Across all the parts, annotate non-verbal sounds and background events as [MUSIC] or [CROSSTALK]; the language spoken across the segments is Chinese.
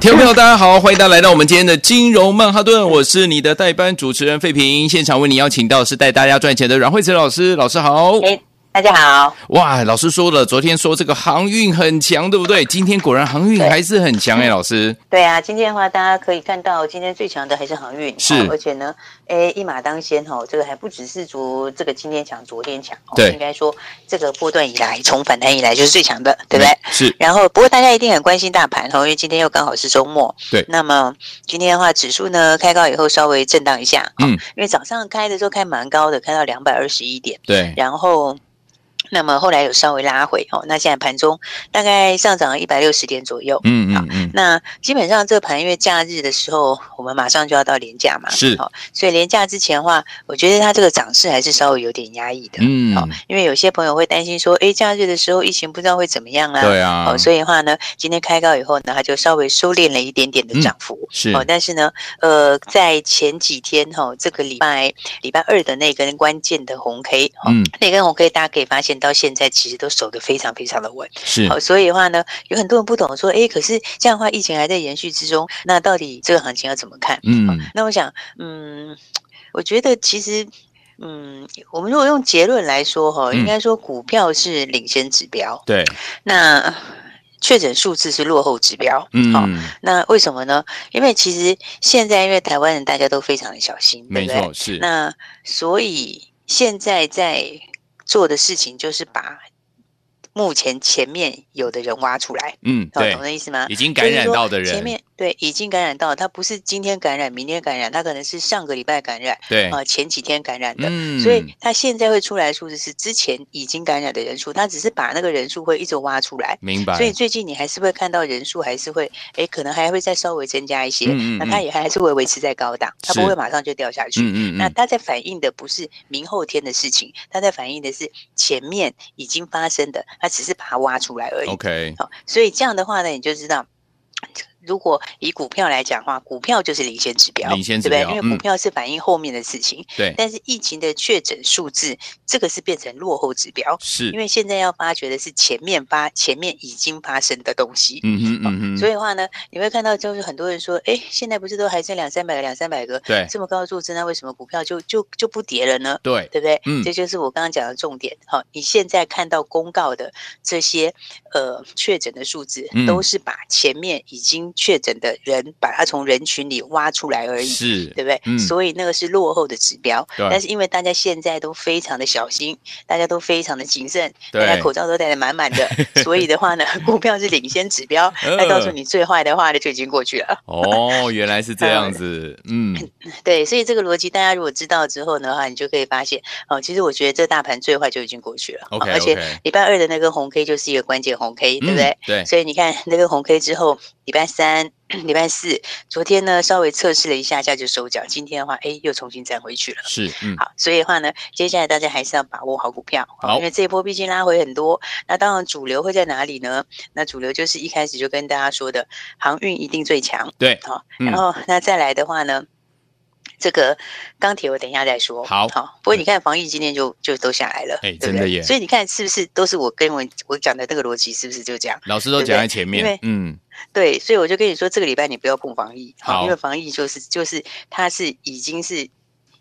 听众朋友，大家好，欢迎大家来到我们今天的金融曼哈顿，我是你的代班主持人费平，现场为你邀请到是带大家赚钱的阮慧慈老师，老师好。大家好，哇，老师说了，昨天说这个航运很强，对不对？今天果然航运还是很强哎，老师。对啊，今天的话，大家可以看到，今天最强的还是航运，是，而且呢，哎，一马当先哦，这个还不只是昨这个今天强，昨天强，对，应该说这个波段以来，从反弹以来就是最强的，对不对？是。然后，不过大家一定很关心大盘哦，因为今天又刚好是周末，对。那么今天的话，指数呢开高以后稍微震荡一下，嗯，因为早上开的时候开蛮高的，开到两百二十一点，对，然后。那么后来有稍微拉回哦，那现在盘中大概上涨了一百六十点左右，嗯嗯嗯。那基本上这盘因为假日的时候，我们马上就要到连假嘛，是，所以连假之前的话，我觉得它这个涨势还是稍微有点压抑的，嗯，好，因为有些朋友会担心说，哎，假日的时候疫情不知道会怎么样啊，对啊，所以的话呢，今天开高以后呢，它就稍微收敛了一点点的涨幅，是，哦但是呢，呃，在前几天哈，这个礼拜礼拜二的那根关键的红 K，嗯，那根红 K 大家可以发现到现在其实。都守得非常非常的稳，是。好，所以的话呢，有很多人不懂说，哎，可是这样的话，疫情还在延续之中，那到底这个行情要怎么看？嗯，那我想，嗯，我觉得其实，嗯，我们如果用结论来说，哈，应该说股票是领先指标，对，那确诊数字是落后指标，嗯，好，那为什么呢？因为其实现在因为台湾人大家都非常的小心，没错，是，那所以现在在做的事情就是把。目前前面有的人挖出来，嗯，对，懂的意思吗？已经感染到的人，前面对已经感染到，他不是今天感染，明天感染，他可能是上个礼拜感染，对啊，前几天感染的，嗯，所以他现在会出来数字是之前已经感染的人数，他只是把那个人数会一直挖出来，明白？所以最近你还是会看到人数还是会，哎，可能还会再稍微增加一些，嗯，那他也还是会维持在高档，他不会马上就掉下去，嗯嗯，那他在反映的不是明后天的事情，他在反映的是前面已经发生的，他只是把它挖出来。出来而已。OK，好，所以这样的话呢，你就知道。如果以股票来讲的话，股票就是领先指标，领先指标，对不对？因为股票是反映后面的事情。对、嗯。但是疫情的确诊数字，这个是变成落后指标。是。因为现在要发掘的是前面发前面已经发生的东西。嗯哼嗯哼。所以的话呢，你会看到就是很多人说，哎，现在不是都还剩两三百个、两三百个？对。这么高的数字，那为什么股票就就就不跌了呢？对。对不对？嗯。这就是我刚刚讲的重点。好，你现在看到公告的这些呃确诊的数字，都是把前面已经确诊的人。把它从人群里挖出来而已，是，对不对？嗯，所以那个是落后的指标。对，但是因为大家现在都非常的小心，大家都非常的谨慎，大家口罩都戴得满满的，[LAUGHS] 所以的话呢，[LAUGHS] 股票是领先指标。那告诉你最坏的话呢，就已经过去了。哦，原来是这样子。[LAUGHS] 嗯，对，所以这个逻辑大家如果知道之后的话，你就可以发现，哦，其实我觉得这大盘最坏就已经过去了。OK，而且礼拜二的那个红 K 就是一个关键红 K，对不对？对。所以你看那个红 K 之后，礼拜三。礼拜四，昨天呢稍微测试了一下下就收脚，今天的话，哎，又重新站回去了。是，嗯，好，所以的话呢，接下来大家还是要把握好股票，好，因为这一波毕竟拉回很多。那当然，主流会在哪里呢？那主流就是一开始就跟大家说的，航运一定最强。对，好，然后那再来的话呢？这个钢铁我等一下再说。好，好。不过你看防疫今天就就都下来了，哎，真的耶。所以你看是不是都是我跟我我讲的那个逻辑，是不是就这样？老师都讲在前面，对嗯，对。所以我就跟你说，这个礼拜你不要碰防疫，好，因为防疫就是就是它是已经是。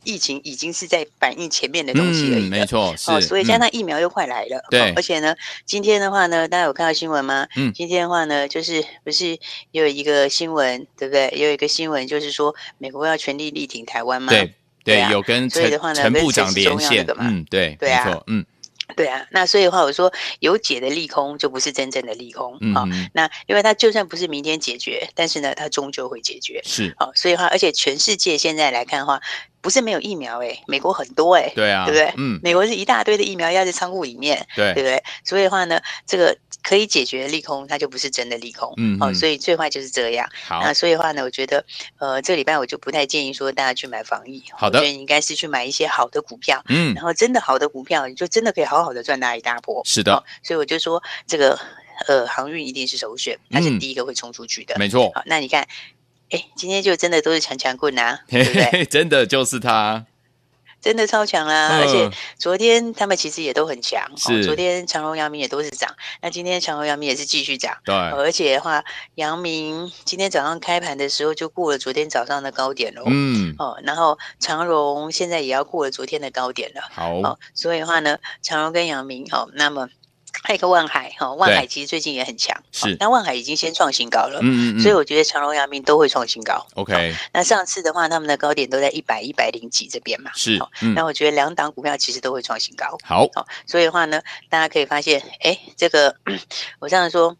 疫情已经是在反映前面的东西而已，没错，是哦，所以加上疫苗又快来了，对，而且呢，今天的话呢，大家有看到新闻吗？嗯，今天的话呢，就是不是有一个新闻，对不对？有一个新闻就是说，美国要全力力挺台湾吗？对，对，有跟陈陈部长连线的嘛，嗯，对，对啊，嗯。对啊，那所以的话，我说有解的利空就不是真正的利空，嗯，嗯，那因为它就算不是明天解决，但是呢，它终究会解决，是，好，所以的话，而且全世界现在来看的话。不是没有疫苗哎，美国很多哎，对啊，对不对？嗯，美国是一大堆的疫苗压在仓库里面，对，对不对？所以的话呢，这个可以解决利空，它就不是真的利空，嗯，哦，所以最坏就是这样。好，那所以的话呢，我觉得，呃，这个礼拜我就不太建议说大家去买防疫，好的，我觉得你应该是去买一些好的股票，嗯，然后真的好的股票，你就真的可以好好的赚大一大波，是的。所以我就说这个。呃，航运一定是首选，它是第一个会冲出去的，嗯、没错。好，那你看，哎，今天就真的都是强强棍呐、啊，对不对？[LAUGHS] 真的就是他，真的超强啦、啊！呃、而且昨天他们其实也都很强，是、哦。昨天长荣、阳明也都是涨，那今天长荣、阳明也是继续涨，对、呃。而且的话，阳明今天早上开盘的时候就过了昨天早上的高点了，嗯。哦，然后长荣现在也要过了昨天的高点了，好。哦，所以的话呢，长荣跟阳明，好、哦，那么。还有一个万海哈，万海其实最近也很强，是，那万海已经先创新高了，嗯嗯，所以我觉得长荣、阳明都会创新高。OK，那上次的话，他们的高点都在一百、一百零几这边嘛，是，那我觉得两档股票其实都会创新高。好，所以的话呢，大家可以发现，哎，这个 [CLEARS THROAT] 我这样说。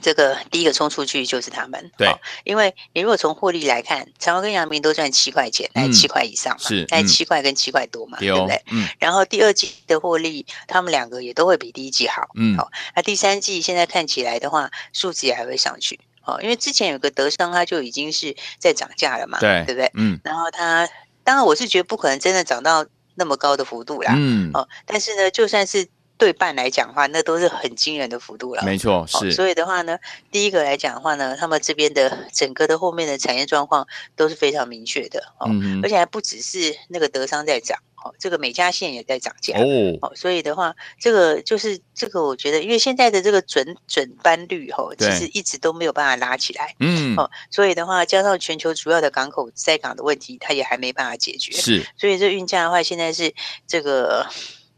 这个第一个冲出去就是他们，对，因为你如果从获利来看，长荣跟阳明都赚七块钱，在七块以上嘛，是，在七块跟七块多嘛，对不对？嗯。然后第二季的获利，他们两个也都会比第一季好，嗯。好，那第三季现在看起来的话，数字也还会上去，哦，因为之前有个德商，它就已经是在涨价了嘛，对，对不对？嗯。然后它，当然我是觉得不可能真的涨到那么高的幅度啦，嗯。哦，但是呢，就算是。对半来讲的话，那都是很惊人的幅度了。没错，是、哦。所以的话呢，第一个来讲的话呢，他们这边的整个的后面的产业状况都是非常明确的哦，嗯、而且还不只是那个德商在涨哦，这个美加线也在涨价哦，哦。所以的话，这个就是这个，我觉得，因为现在的这个准准班率哦，其实一直都没有办法拉起来，嗯，哦，所以的话，加上全球主要的港口在港的问题，它也还没办法解决，是。所以这运价的话，现在是这个。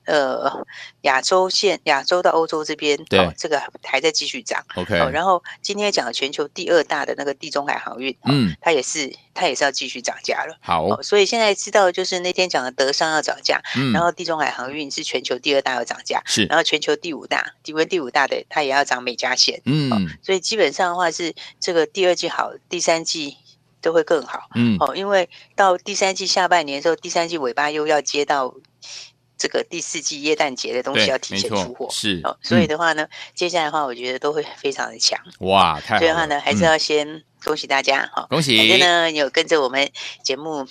呃，亚洲线，亚洲到欧洲这边，对、哦，这个还在继续涨。OK，、哦、然后今天讲全球第二大的那个地中海航运，嗯，它也是，它也是要继续涨价了。好、哦，所以现在知道就是那天讲的德商要涨价，嗯，然后地中海航运是全球第二大要涨价，是，然后全球第五大，第为第五大的它也要涨美加线，嗯、哦，所以基本上的话是这个第二季好，第三季都会更好，嗯，哦，因为到第三季下半年的时候，第三季尾巴又要接到。这个第四季耶诞节的东西要提前出货，是哦，所以的话呢，嗯、接下来的话，我觉得都会非常的强。哇，太好了！所以的话呢，还是要先恭喜大家哈，恭喜！反正呢，有跟着我们节目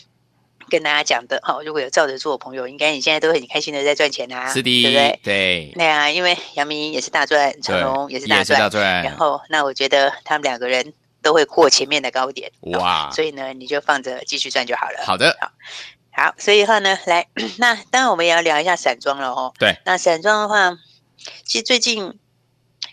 跟大家讲的哈，如果有照着做的朋友，应该你现在都很开心的在赚钱啊，是的，对不对？对，对啊，因为杨明也是大赚，长荣也是大赚，大然后那我觉得他们两个人都会过前面的高点，哇！所以呢，你就放着继续赚就好了。好的，好。好，所以的话呢，来，[CLEARS THROAT] 那当然我们也要聊一下散装了哦。对，那散装的话，其实最近。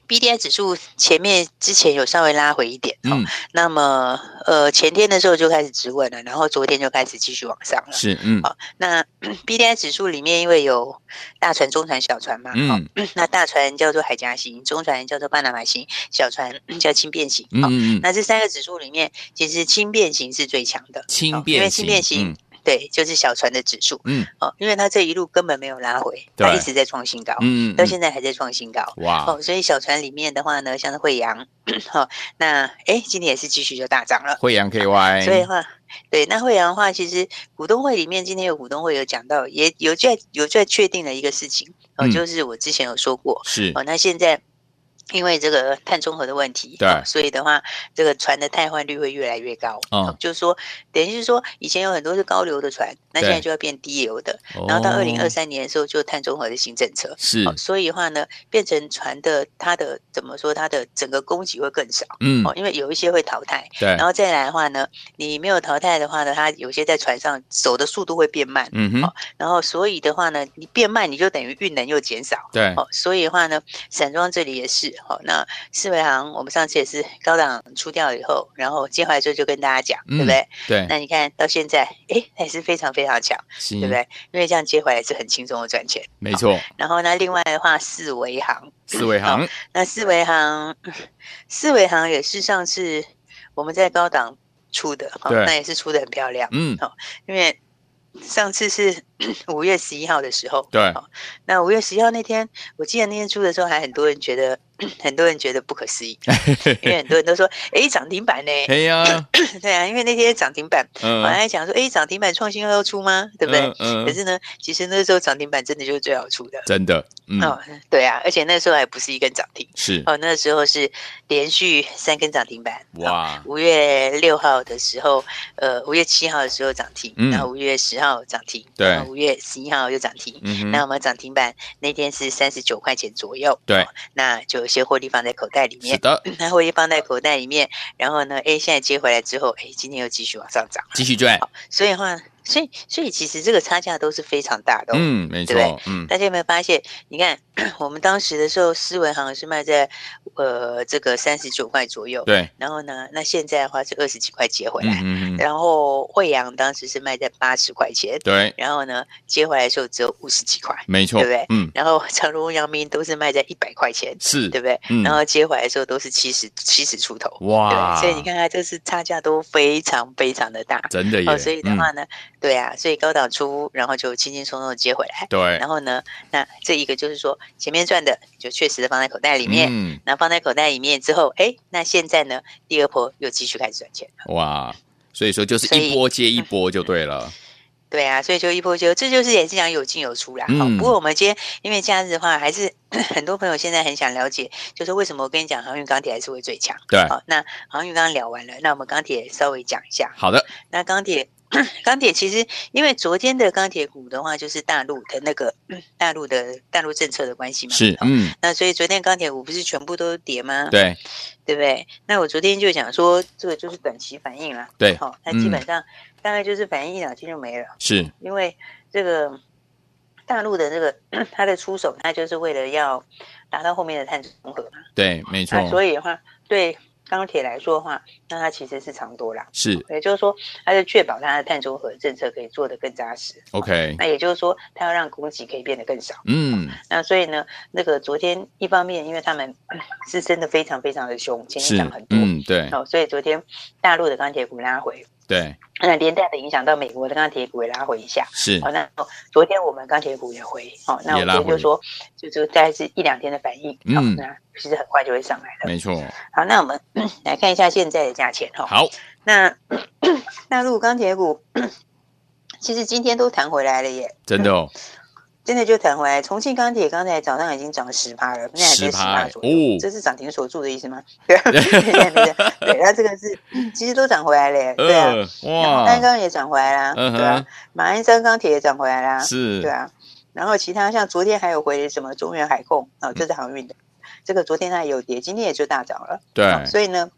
B D I 指数前面之前有稍微拉回一点，嗯，那么呃前天的时候就开始止稳了，然后昨天就开始继续往上了，是，嗯，好，那 [CLEARS THROAT] B D I 指数里面因为有大船、中船、小船嘛，嗯，[CLEARS THROAT] 那大船叫做海岬型，中船叫做巴拿马型，小船叫轻便型，嗯，那这三个指数里面，其实轻便型是最强的，轻便型，因为轻便型。对，就是小船的指数，嗯，哦，因为它这一路根本没有拉回，它一直在创新高，嗯，到现在还在创新高，哇，哦，所以小船里面的话呢，像是慧洋，好，[CLEARS THROAT] 那哎，今天也是继续就大涨了，惠阳 KY，所以的话，对，那惠阳的话，其实股东会里面今天有股东会有讲到，也有在有在确定了一个事情，哦，就是我之前有说过，是，哦，那现在。因为这个碳中和的问题，对，所以的话，这个船的汰换率会越来越高。嗯，就是说，等于是说，以前有很多是高流的船，那现在就要变低流的。然后到二零二三年的时候，就碳中和的新政策。是，所以的话呢，变成船的它的怎么说，它的整个供给会更少。嗯，哦，因为有一些会淘汰。对，然后再来的话呢，你没有淘汰的话呢，它有些在船上走的速度会变慢。嗯哼。然后所以的话呢，你变慢，你就等于运能又减少。对。哦，所以的话呢，散装这里也是。好，那四维行，我们上次也是高档出掉以后，然后接回来之后就跟大家讲，对不对？对。那你看到现在，哎，还是非常非常强，对不对？因为这样接回来是很轻松的赚钱，没错。然后呢，另外的话，四维行，四维行，那四维行，[LAUGHS] 四维行也是上次我们在高档出的，那也是出的很漂亮，嗯，好，因为上次是 [LAUGHS] 五月十一号的时候，对，那五月十一号那天，我记得那天出的时候，还很多人觉得。[CLEARS THROAT] 很多人觉得不可思议，[LAUGHS] 因为很多人都说：“哎，涨停板呢？[LAUGHS] ”对呀，[COUGHS] 对啊，因为那天涨停板，我还讲说：“哎，涨停板创新要出吗？对不对？”可是呢，其实那时候涨停板真的就是最好出的，真的。哦，对啊，而且那时候还不是一根涨停，是哦，那时候是连续三根涨停板。哇！五月六号的时候，呃，五月七号的时候涨停，然后五月十号涨停，对，五月十一号又涨停。那我们涨停板那天是三十九块钱左右，对，那就有。些获利放在口袋里面，是的，[CLEARS THROAT] 那获利放在口袋里面，然后呢，哎，现在接回来之后，哎，今天又继续往上涨，继续赚，所以的话。所以，所以其实这个差价都是非常大的，嗯，没错，嗯，大家有没有发现？你看，[CLEARS THROAT] 我们当时的时候，思维航是卖在呃这个三十九块左右，对。然后呢，那现在的话是二十几块接回来，嗯，然后惠阳当时是卖在八十块钱，对。然后呢，接回来的时候只有五十几块，没错，对不对？嗯。然后长荣、阳明都是卖在一百块钱，是，对不对？然后接回来的时候都是七十七十出头，哇对！所以你看看，这是差价都非常非常的大，真的耶。所以的话呢，对啊，所以高。档出，然后就轻轻松松的接回来。对，然后呢，那这一个就是说，前面赚的就确实的放在口袋里面。嗯，那放在口袋里面之后，哎，那现在呢，第二波又继续开始赚钱了。哇，所以说就是一波接一波就对了。[LAUGHS] 对啊，所以就一波就，这就是也是讲有进有出啦。好，不过我们今天因为假日的话，还是 [COUGHS] 很多朋友现在很想了解，就是为什么我跟你讲航运钢铁还是会最强。对，好，那航运刚刚聊完了，那我们钢铁稍微讲一下。好的，那钢铁。[CLEARS THROAT] 钢铁其实，因为昨天的钢铁股的话，就是大陆的那个 [CLEARS THROAT] 大陆的大陆政策的关系嘛。是，嗯。那所以昨天钢铁股不是全部都跌吗？对，对不对？那我昨天就讲说，这个就是短期反应啦。对，好，它基本上大概就是反应一两天就没了。是，因为这个大陆的这个 [CLEARS THROAT] 它的出手，它就是为了要达到后面的碳中和嘛。对，没错。所以的话，对。钢铁来说的话，那它其实是长多啦，是，也就是说，它是确保它的碳中和政策可以做得更扎实。OK，那也就是说，它要让供给可以变得更少。嗯，那所以呢，那个昨天一方面，因为他们 [COUGHS] 是真的非常非常的凶，前面涨很多，嗯，对，哦，所以昨天大陆的钢铁股拉回。对，那连带的影响到美国的钢铁股也拉回一下，是。好，那昨天我们钢铁股也回，好，那我们就说，就就大概是一两天的反应，嗯，那其实很快就会上来了，没错。好，那我们 [CLEARS THROAT] 来看一下现在的价钱哈。好，那 [CLEARS THROAT] 那如果钢铁股 [CLEARS THROAT] 其实今天都弹回来了耶，真的哦。[LAUGHS] 真的就弹回来，重庆钢铁刚才早上已经涨了十趴了，现在还在十趴左右。哦，这是涨停锁住的意思吗？[LAUGHS] 对，对，它这个是其实都涨回来了，[LAUGHS] 对啊。哇，鞍钢也涨回来啦，对啊。马鞍山钢铁也涨回来啦，是，对啊。然后其他像昨天还有回什么中原海控啊，这是航运的，这个昨天它也有跌，今天也就大涨了。对，所以呢。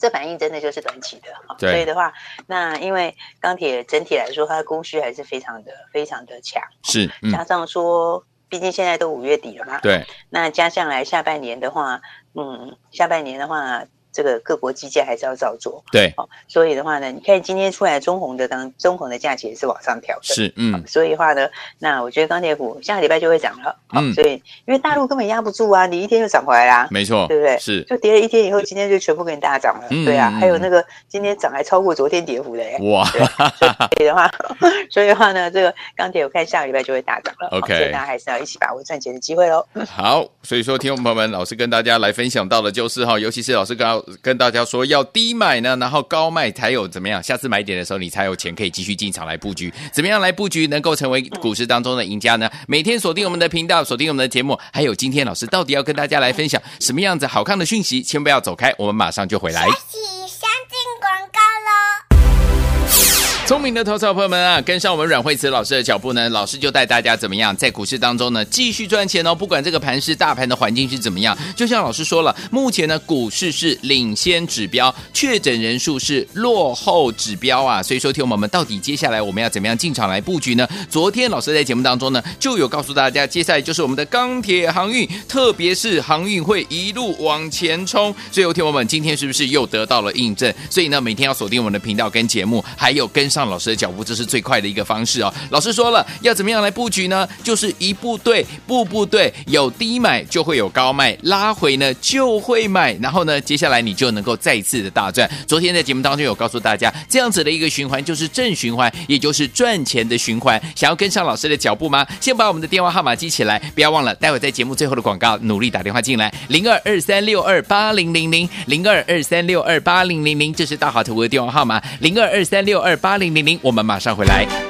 这反应真的就是短期的，哈所以的话，那因为钢铁整体来说，它的供需还是非常的、非常的强，是、嗯、加上说，毕竟现在都五月底了嘛，对，那加上来下半年的话，嗯，下半年的话。这个各国基建还是要照做，对，哦，所以的话呢，你看今天出来中红的当中红的价钱也是往上调的，是，嗯，所以的话呢，那我觉得钢铁股下个礼拜就会涨了，嗯，所以因为大陆根本压不住啊，你一天就涨回来啦，没错，对不对？是，就跌了一天以后，今天就全部给你大涨了，对啊，还有那个今天涨还超过昨天跌幅的，哇，所以的话，所以的话呢，这个钢铁我看下个礼拜就会大涨了，OK，所以大家还是要一起把握赚钱的机会喽。好，所以说听众朋友们，老师跟大家来分享到的就是哈，尤其是老师跟大家说。要低买呢，然后高卖才有怎么样？下次买点的时候，你才有钱可以继续进场来布局。怎么样来布局能够成为股市当中的赢家呢？每天锁定我们的频道，锁定我们的节目，还有今天老师到底要跟大家来分享什么样子好看的讯息？千万不要走开，我们马上就回来。聪明的投资朋友们啊，跟上我们阮慧慈老师的脚步呢，老师就带大家怎么样在股市当中呢继续赚钱哦。不管这个盘是大盘的环境是怎么样，就像老师说了，目前呢股市是领先指标，确诊人数是落后指标啊。所以说，听我们到底接下来我们要怎么样进场来布局呢？昨天老师在节目当中呢就有告诉大家，接下来就是我们的钢铁航运，特别是航运会一路往前冲。所以，听我们今天是不是又得到了印证？所以呢，每天要锁定我们的频道跟节目，还有跟上。上老师的脚步，这是最快的一个方式哦。老师说了，要怎么样来布局呢？就是一步对，步步对，有低买就会有高卖，拉回呢就会买，然后呢，接下来你就能够再次的大赚。昨天在节目当中有告诉大家，这样子的一个循环就是正循环，也就是赚钱的循环。想要跟上老师的脚步吗？先把我们的电话号码记起来，不要忘了，待会在节目最后的广告，努力打电话进来，零二二三六二八零零零，零二二三六二八零零零，这是大华投顾的电话号码，零二二三六二八零零零，我们马上回来。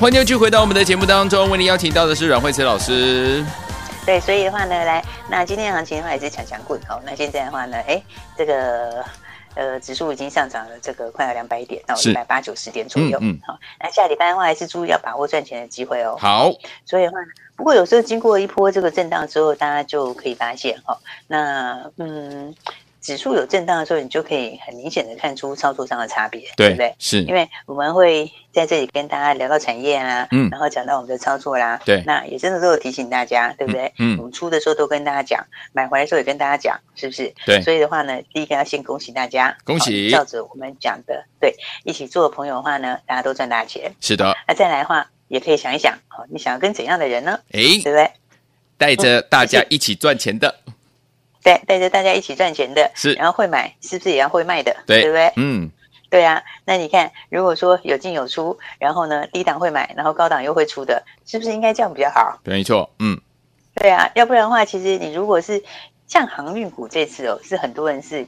欢迎继续回到我们的节目当中，为您邀请到的是阮慧慈老师。对，所以的话呢，来，那今天行情的话也是强强棍哦。那现在的话呢，哎，这个呃指数已经上涨了，这个快要两百点，到一百八九十点左右。嗯，好、嗯，那下礼拜的话还是注意要把握赚钱的机会哦。好，所以的话，不过有时候经过一波这个震荡之后，大家就可以发现哈、哦，那嗯。指数有震荡的时候，你就可以很明显的看出操作上的差别，对，对不对？是，因为我们会在这里跟大家聊到产业啊，嗯，然后讲到我们的操作啦，对，那也真的都有提醒大家，对不对？嗯，我们出的时候都跟大家讲，买回来的时候也跟大家讲，是不是？对，所以的话呢，第一个要先恭喜大家，恭喜，照着我们讲的，对，一起做的朋友的话呢，大家都赚大钱，是的。那再来的话，也可以想一想，好，你想要跟怎样的人呢？哎，对不对？带着大家一起赚钱的。带带着大家一起赚钱的，是，然后会买，是不是也要会卖的？对，对不对？嗯，对啊。那你看，如果说有进有出，然后呢，低档会买，然后高档又会出的，是不是应该这样比较好？没错，嗯，对啊。要不然的话，其实你如果是像航运股这次哦，是很多人是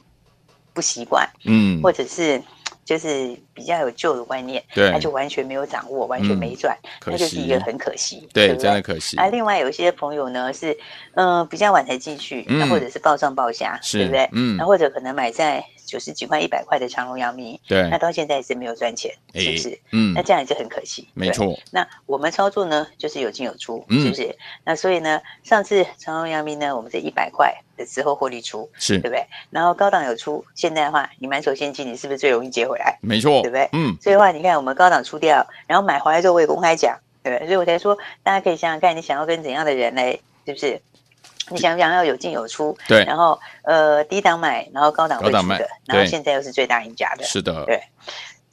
不习惯，嗯，或者是。就是比较有旧的观念，对，他就完全没有掌握，完全没赚，嗯、那就是一个很可惜，对，对对真的可惜。啊，另外有一些朋友呢是，嗯、呃，比较晚才进去，那、嗯、或者是抱上抱下，对不对？嗯，那或者可能买在。九十几块、一百块的长荣、阳明，对，那到现在也是没有赚钱，是不是？嗯，那这样也是很可惜，没错。那我们操作呢，就是有进有出，是不是？那所以呢，上次长荣、阳明呢，我们在一百块的时候获利出，是对不对？然后高档有出，现在的话，你满手现金，你是不是最容易接回来？没错，对不对？嗯，所以的话，你看我们高档出掉，然后买回来之后，我也公开讲，对不对？所以我才说，大家可以想想看，你想要跟怎样的人来，是不是？你想不想要有进有出？对，然后呃低档买，然后高档会出的，然后现在又是最大赢家的，是的，对，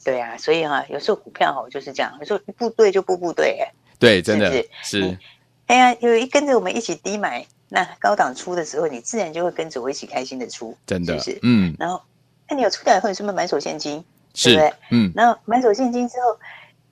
对啊，所以哈，有时候股票哈就是这样，有时候一步对就步步对，哎，对，真的是，哎呀，有一跟着我们一起低买，那高档出的时候，你自然就会跟着我一起开心的出，真的，是，嗯，然后那你有出掉以后，你是不是满手现金？是，对不对？嗯，然后满手现金之后。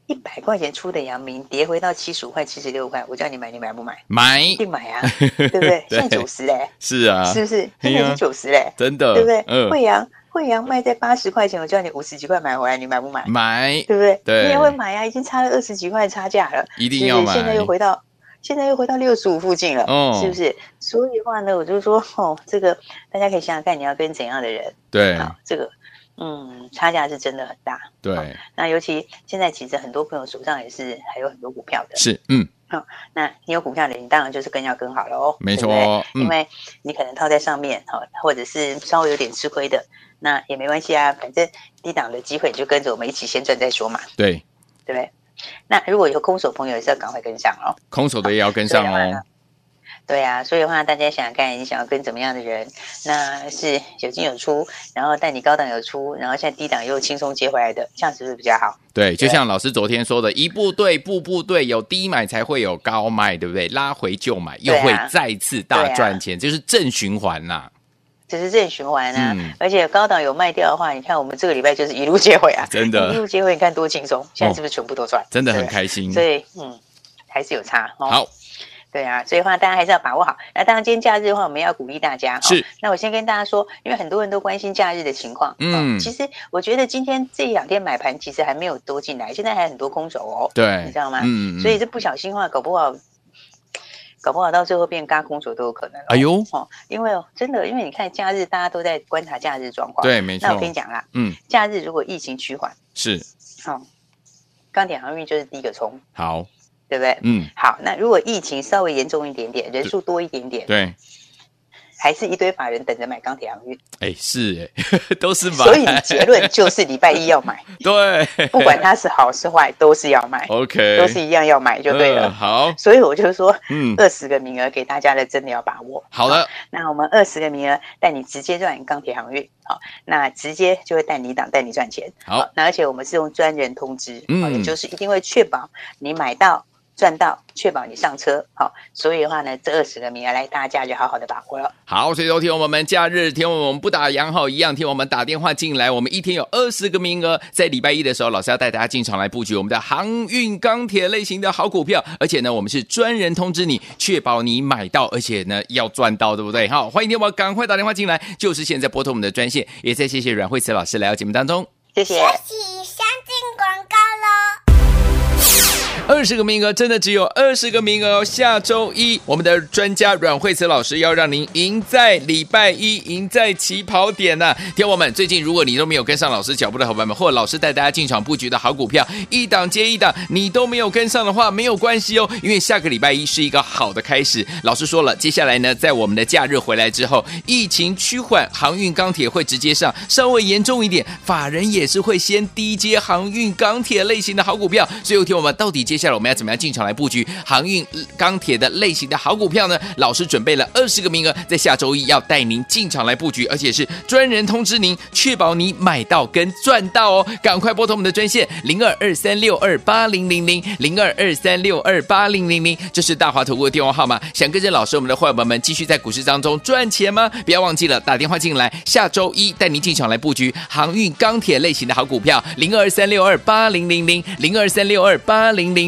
一百块钱出的阳明跌回到七十五块、七十六块，我叫你买，你买不买？买，一定买啊，[LAUGHS] 对不对？现在九十嘞，[LAUGHS] 是啊，是不是？现在是九十嘞，真的，对不对？慧洋，慧洋卖在八十块钱，我叫你五十几块买回来，你买不买？买，对不对？对，你也会买啊，已经差了二十几块差价了，一定要买。现在又回到，现在又回到六十五附近了，是不是？所以的话呢，我就说，哦，这个大家可以想想看，你要跟怎样的人？对，好，这个。嗯，差价是真的很大。对、哦，那尤其现在其实很多朋友手上也是还有很多股票的。是，嗯，好、哦，那你有股票的，你当然就是更要更好了哦。没错，嗯、因为你可能套在上面，哈、哦，或者是稍微有点吃亏的，那也没关系啊，反正低档的机会就跟着我们一起先赚再说嘛。对，对不对？那如果有空手朋友，也是要赶快跟上哦。空手的也要跟上哦。对啊，所以的话，大家想想看，你想要跟怎么样的人？那是有进有出，然后带你高档有出，然后现在低档又轻松接回来的，这样是不是比较好？对，就像老师昨天说的，一步对，步步对，有低买才会有高卖，对不对？拉回就买，又会再次大赚钱，就是正循环呐。这是正循环啊！而且高档有卖掉的话，你看我们这个礼拜就是一路接回啊，真的，一路接回，你看多轻松，现在是不是全部都赚？真的很开心。所以，嗯，还是有差。好。对啊，所以的话大家还是要把握好。那当然，今天假日的话，我们要鼓励大家。是。那我先跟大家说，因为很多人都关心假日的情况。嗯。其实我觉得今天这两天买盘其实还没有多进来，现在还很多空手哦。对。你知道吗？嗯。所以这不小心的话，搞不好，搞不好到最后变嘎空手都有可能。哎呦。哦，因为真的，因为你看假日大家都在观察假日状况。对，没错。那我跟你讲啦，嗯，假日如果疫情趋缓，是。好，钢铁航运就是第一个冲。好。对不对？嗯，好。那如果疫情稍微严重一点点，人数多一点点，对，还是一堆法人等着买钢铁航运。哎，是哎，[LAUGHS] 都是买。所以结论就是礼拜一要买。[LAUGHS] 对，不管它是好是坏，都是要买。OK，都是一样要买就对了。好，所以我就说，嗯，二十个名额给大家的，真的要把握。好的，那我们二十个名额带你直接赚钢铁航运。好，那直接就会带你档带你赚钱。好，那而且我们是用专人通知，嗯，也就是一定会确保你买到。赚到，确保你上车。好，所以的话呢，这二十个名额来，大家就好好的把握了。好，所以说听我们假日，听我们不打烊后一样，听我们打电话进来，我们一天有二十个名额，在礼拜一的时候，老师要带大家进场来布局我们的航运钢铁类型的好股票，而且呢，我们是专人通知你，确保你买到，而且呢要赚到，对不对？好，欢迎听我赶快打电话进来，就是现在拨通我们的专线，也再谢谢阮慧慈老师来到节目当中，谢谢。二十个名额，真的只有二十个名额哦。下周一，我们的专家阮慧慈老师要让您赢在礼拜一，赢在起跑点呢、啊。听我们，最近如果你都没有跟上老师脚步的伙伴们，或者老师带大家进场布局的好股票，一档接一档，你都没有跟上的话，没有关系哦，因为下个礼拜一是一个好的开始。老师说了，接下来。呢，在我们的假日回来。之后，疫情趋缓，航运钢铁会直接上，稍微严重一点，法人也是会先低接航运钢铁类型的好股票。所以，听我们到底接接下来我们要怎么样进场来布局航运钢铁的类型的好股票呢？老师准备了二十个名额，在下周一要带您进场来布局，而且是专人通知您，确保你买到跟赚到哦。赶快拨通我们的专线零二二三六二八零零零零二二三六二八零零零，这是大华投顾的电话号码。想跟着老师，我们的伙伴们继续在股市当中赚钱吗？不要忘记了打电话进来，下周一带您进场来布局航运钢铁类型的好股票零二三六二八零零零零二三六二八零零